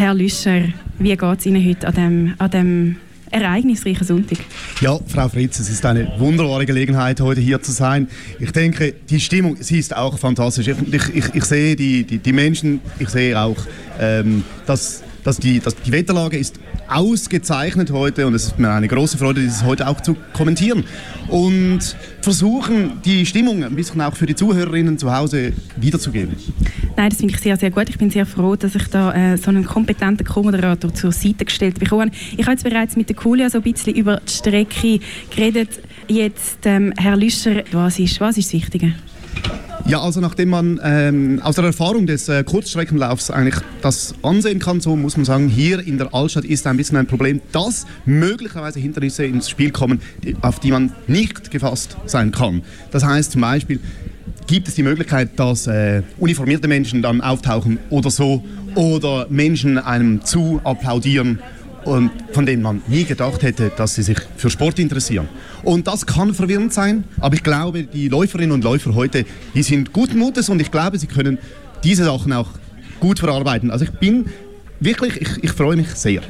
Herr Lüscher, wie geht es Ihnen heute an dem, an dem ereignisreichen Sonntag? Ja, Frau Fritz, es ist eine wunderbare Gelegenheit, heute hier zu sein. Ich denke, die Stimmung, sie ist auch fantastisch. Ich, ich, ich sehe die, die, die, Menschen, ich sehe auch, ähm, dass, dass, die, dass die Wetterlage ist ausgezeichnet heute und es ist mir eine große Freude, dieses heute auch zu kommentieren und versuchen, die Stimmung ein bisschen auch für die Zuhörerinnen zu Hause wiederzugeben. Nein, das finde ich sehr, sehr gut. Ich bin sehr froh, dass ich da äh, so einen kompetenten Co-Moderator zur Seite gestellt bekomme. Ich habe jetzt bereits mit der Kulia so ein bisschen über die Strecke geredet. Jetzt, ähm, Herr Lüscher, was ist, was ist das Wichtige? Ja, also nachdem man ähm, aus der Erfahrung des äh, Kurzstreckenlaufs eigentlich das ansehen kann, so muss man sagen, hier in der Altstadt ist ein bisschen ein Problem, dass möglicherweise Hindernisse ins Spiel kommen, die, auf die man nicht gefasst sein kann. Das heißt zum Beispiel, gibt es die Möglichkeit, dass äh, uniformierte Menschen dann auftauchen oder so, oder Menschen einem zu applaudieren und von denen man nie gedacht hätte, dass sie sich für Sport interessieren. Und das kann verwirrend sein, aber ich glaube, die Läuferinnen und Läufer heute, die sind guten Mutes und ich glaube, sie können diese Sachen auch gut verarbeiten. Also ich bin wirklich, ich, ich freue mich sehr.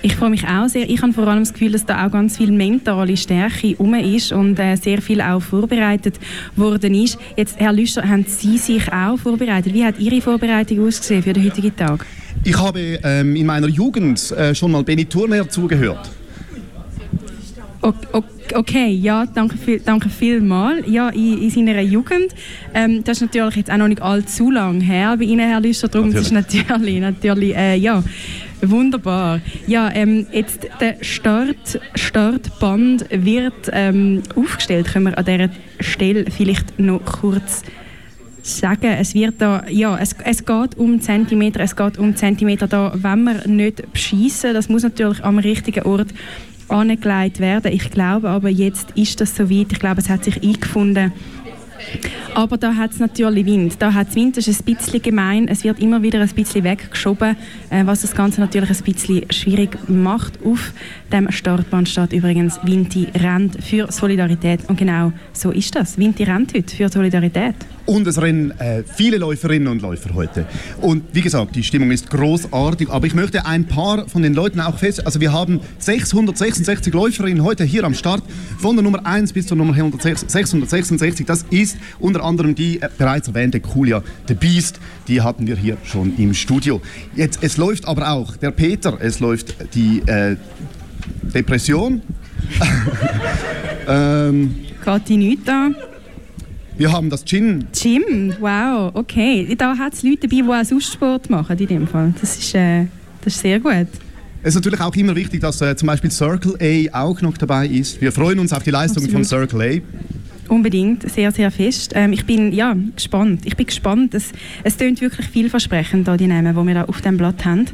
Ich freue mich auch sehr. Ich habe vor allem das Gefühl, dass da auch ganz viel mentale Stärke um ist und äh, sehr viel auch vorbereitet worden ist. Jetzt, Herr Lüscher, haben Sie sich auch vorbereitet? Wie hat Ihre Vorbereitung ausgesehen für den heutigen Tag? Ich habe ähm, in meiner Jugend äh, schon mal Benny Turner zugehört. Okay, ja, danke, viel, danke vielmals. Ja, in, in seiner Jugend. Ähm, das ist natürlich jetzt auch noch nicht allzu lang her bei Ihnen, Herr Lüscher. Darum natürlich. ist natürlich, natürlich äh, ja, wunderbar. Ja, ähm, jetzt der Start, Startband wird ähm, aufgestellt. Können wir an dieser Stelle vielleicht noch kurz sagen, es wird da, ja, es, es geht um Zentimeter, es geht um Zentimeter da, wenn wir nicht beschießen, das muss natürlich am richtigen Ort angelegt werden. Ich glaube aber, jetzt ist das soweit. Ich glaube, es hat sich eingefunden. Aber da hat es natürlich Wind. Da hat Wind, das ist ein bisschen gemein. Es wird immer wieder ein bisschen weggeschoben, äh, was das Ganze natürlich ein bisschen schwierig macht. Auf dem Startband steht übrigens Vinti rennt für Solidarität. Und genau so ist das. Vinti rennt heute für Solidarität. Und es rennen äh, viele Läuferinnen und Läufer heute. Und wie gesagt, die Stimmung ist großartig. Aber ich möchte ein paar von den Leuten auch fest. Also wir haben 666 Läuferinnen heute hier am Start. Von der Nummer 1 bis zur Nummer 666. Das ist unter anderem die äh, bereits erwähnte Julia the Beast. Die hatten wir hier schon im Studio. Jetzt, es läuft aber auch der Peter, es läuft die äh, Depression. ähm, Geht die nicht an? Wir haben das Gym. Gym, wow, okay. Da hat es Leute dabei, die auch sonst Sport machen in dem Fall. Das ist, äh, das ist sehr gut. Es ist natürlich auch immer wichtig, dass äh, zum Beispiel Circle A auch noch dabei ist. Wir freuen uns auf die Leistungen von Circle A. Unbedingt, sehr, sehr fest. Ähm, ich bin ja, gespannt. Ich bin gespannt. Es, es tönt wirklich vielversprechend, da die Namen, die wir da auf dem Blatt haben.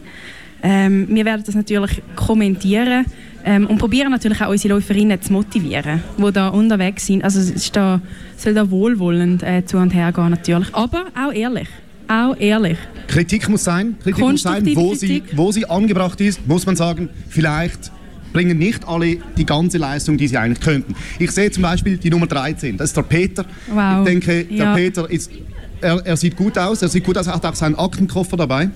Ähm, wir werden das natürlich kommentieren. Ähm, und probieren natürlich auch unsere Läuferinnen zu motivieren, die da unterwegs sind. Also es ist da, soll da wohlwollend äh, zu und her gehen natürlich, aber auch ehrlich. Auch ehrlich. Kritik muss sein, Kritik muss sein, wo Kritik. sie, wo sie angebracht ist, muss man sagen, vielleicht bringen nicht alle die ganze Leistung, die sie eigentlich könnten. Ich sehe zum Beispiel die Nummer 13, das ist der Peter. Wow. Ich denke, der ja. Peter ist, er, er, sieht gut aus, er sieht gut aus, er hat auch seinen Aktenkoffer dabei.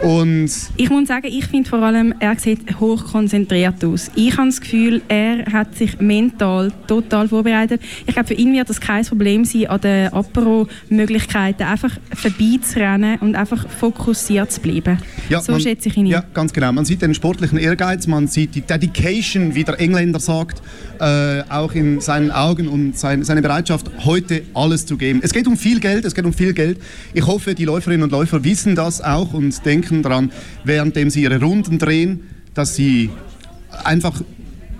Und ich muss sagen, ich finde vor allem, er sieht hochkonzentriert aus. Ich habe das Gefühl, er hat sich mental total vorbereitet. Ich glaube, für ihn wird das kein Problem sein, an den Apero-Möglichkeiten einfach vorbeizurennen und einfach fokussiert zu bleiben. Ja, so man, schätze ich ihn. Ja, ganz genau. Man sieht den sportlichen Ehrgeiz, man sieht die Dedication, wie der Engländer sagt, äh, auch in seinen Augen und sein, seine Bereitschaft, heute alles zu geben. Es geht um viel Geld, es geht um viel Geld. Ich hoffe, die Läuferinnen und Läufer wissen das auch und denken, denken daran, währenddem sie ihre Runden drehen, dass sie einfach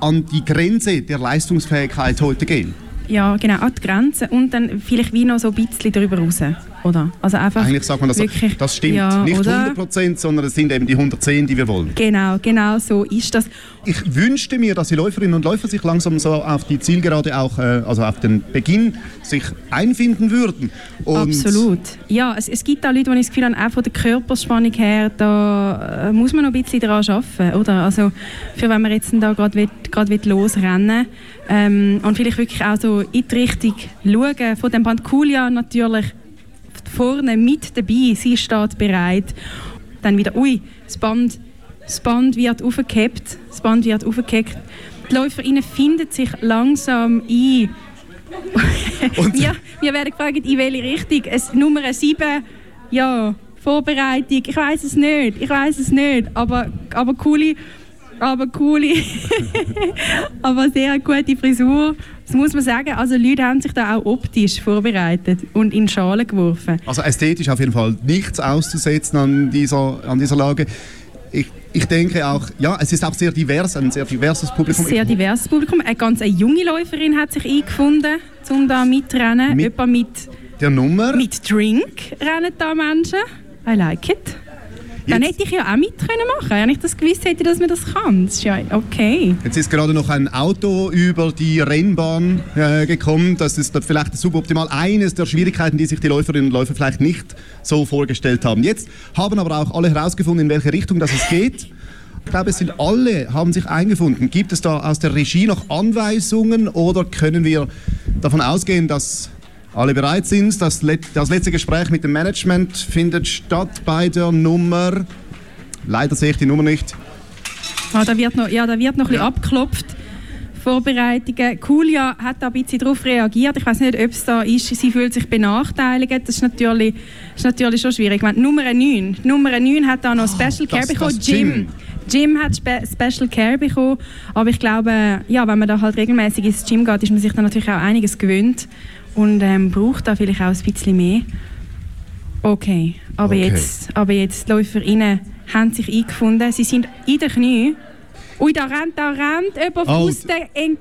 an die Grenze der Leistungsfähigkeit heute gehen. Ja, genau, an die Grenze und dann vielleicht wie noch so ein bisschen darüber raus. Oder? Also einfach Eigentlich sagt man das, wirklich, das stimmt ja, nicht oder? 100 Prozent, sondern es sind eben die 110, die wir wollen. Genau, genau so ist das. Ich wünschte mir, dass die Läuferinnen und Läufer sich langsam so auf die Zielgerade auch, äh, also auf den Beginn, sich einfinden würden. Und Absolut. Ja, es, es gibt auch Leute, die ich das Gefühl habe, auch von der Körperspannung her, da äh, muss man noch ein bisschen daran arbeiten, oder? Also für wenn man jetzt da gerade losrennen ähm, und vielleicht wirklich auch so in die Richtung schauen, von dem Band Kulia natürlich vorne mit dabei. Sie steht bereit. dann wieder, ui, das Band, das Band wird aufgekippt, das Band wird aufgekippt. Die LäuferInnen finden sich langsam ein. Und wir, wir werden gefragt, in welche Richtung. Es, Nummer 7, ja, Vorbereitung, ich weiß es nicht, ich weiß es nicht, aber, aber coole, aber coole, aber sehr gute Frisur. Das muss man sagen, also Leute haben sich da auch optisch vorbereitet und in Schalen geworfen. Also ästhetisch auf jeden Fall nichts auszusetzen an dieser, an dieser Lage. Ich, ich denke auch, ja, es ist auch sehr divers, ein sehr diverses Publikum. Sehr diverses Publikum. Eine ganz eine junge Läuferin hat sich eingefunden, um da mitzurennen. Mit mit der Nummer? Mit Drink rennen da Menschen. I like it. Dann hätte ich ja auch mit können machen Wenn ich das gewusst hätte, dass man das kann. Das ist ja okay. Jetzt ist gerade noch ein Auto über die Rennbahn äh, gekommen. Das ist vielleicht suboptimal eines der Schwierigkeiten, die sich die Läuferinnen und Läufer vielleicht nicht so vorgestellt haben. Jetzt haben aber auch alle herausgefunden, in welche Richtung das es geht. Ich glaube, es sind alle haben sich eingefunden. Gibt es da aus der Regie noch Anweisungen oder können wir davon ausgehen, dass alle bereit sind. Das, das letzte Gespräch mit dem Management findet statt bei der Nummer. Leider sehe ich die Nummer nicht. Ah, da wird noch, ja, da wird noch ja. ein bisschen abgeklopft. Vorbereitungen. Julia hat da ein bisschen darauf reagiert. Ich weiß nicht, ob es da ist. Sie fühlt sich benachteiligt. Das ist natürlich, ist natürlich schon schwierig. Meine, Nummer 9. Nummer 9 hat da noch oh, Special Care bekommen. Jim. Jim hat Spe Special Care bekommen. Aber ich glaube, ja, wenn man da halt regelmäßig ins Gym geht, ist man sich dann natürlich auch einiges gewöhnt und ähm, braucht da vielleicht auch ein bisschen mehr. Okay, aber, okay. Jetzt, aber jetzt die LäuferInnen haben sich eingefunden, sie sind in den Knie. Ui, da rennt, da rennt jemand oh. entgegen,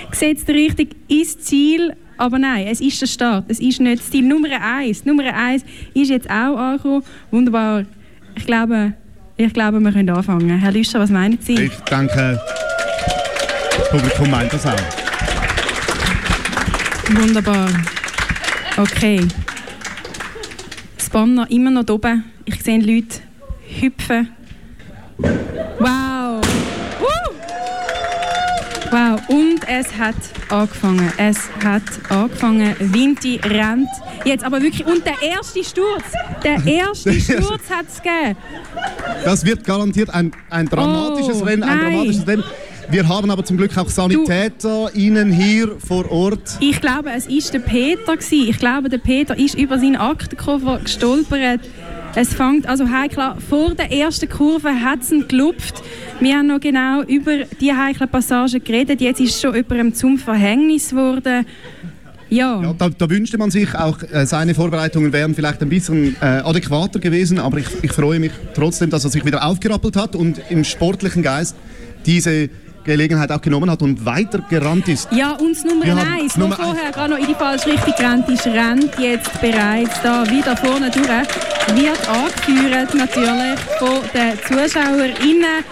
gesetzt richtig ins Ziel. Aber nein, es ist der Start, es ist nicht das Ziel. Nummer 1, Nummer 1 ist jetzt auch angekommen. Wunderbar. Ich glaube, ich glaube, wir können anfangen. Herr Lüscher, was meinen Sie? Ich denke, das Publikum meint das auch. Wunderbar. Okay. Das Banner immer noch oben. Ich sehe Leute hüpfen. Wow! Uh! Wow, und es hat angefangen. Es hat angefangen. Vinti rennt. Jetzt aber wirklich. Und der erste Sturz. Der erste Sturz hat es gegeben. Das wird garantiert ein, ein dramatisches oh, Rennen. Ein dramatisches Rennen. Wir haben aber zum Glück auch Sanitäter Ihnen hier vor Ort. Ich glaube, es war der Peter. Gewesen. Ich glaube, der Peter ist über seinen Aktenkoffer gestolpert. Es fängt, also heikler, vor der ersten Kurve hat es gelupft. Wir haben noch genau über die heikle Passage geredet. Jetzt ist schon jemandem zum Verhängnis geworden. Ja. ja da, da, wünschte man sich auch, äh, seine Vorbereitungen wären vielleicht ein bisschen äh, adäquater gewesen, aber ich, ich freue mich trotzdem, dass er sich wieder aufgerappelt hat und im sportlichen Geist diese Gelegenheit auch genommen hat und weiter gerannt ist. Ja, uns Nummer 1, der vorher gerade noch in die falsche Richtung gerannt ist, rennt jetzt bereits da wieder vorne durch. Wird angeführt natürlich von den ZuschauerInnen.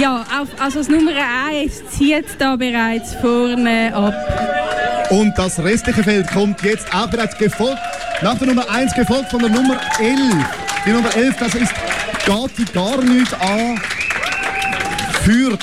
Ja, auf, also das Nummer 1 zieht da bereits vorne ab. Und das restliche Feld kommt jetzt auch bereits gefolgt, nach der Nummer 1 gefolgt von der Nummer 11. Die Nummer 11, das ist Gati gar nicht an, führt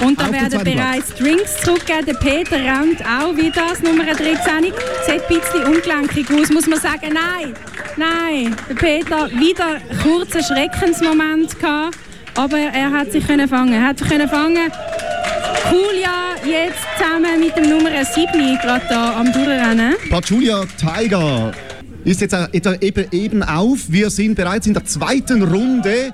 und da werden bereits Drinks zurückgegeben. Der Peter rennt auch wieder das Nummer 13. Sieht ein bisschen ungelenkig aus, muss man sagen. Nein, nein. Der Peter wieder einen kurzen Schreckensmoment gehabt, aber er hat sich können fangen. Er hat sich können fangen. Julia jetzt zusammen mit dem Nummer 7 gerade da am Durchrennen. Pachulia Tiger ist jetzt eben auf. Wir sind bereits in der zweiten Runde.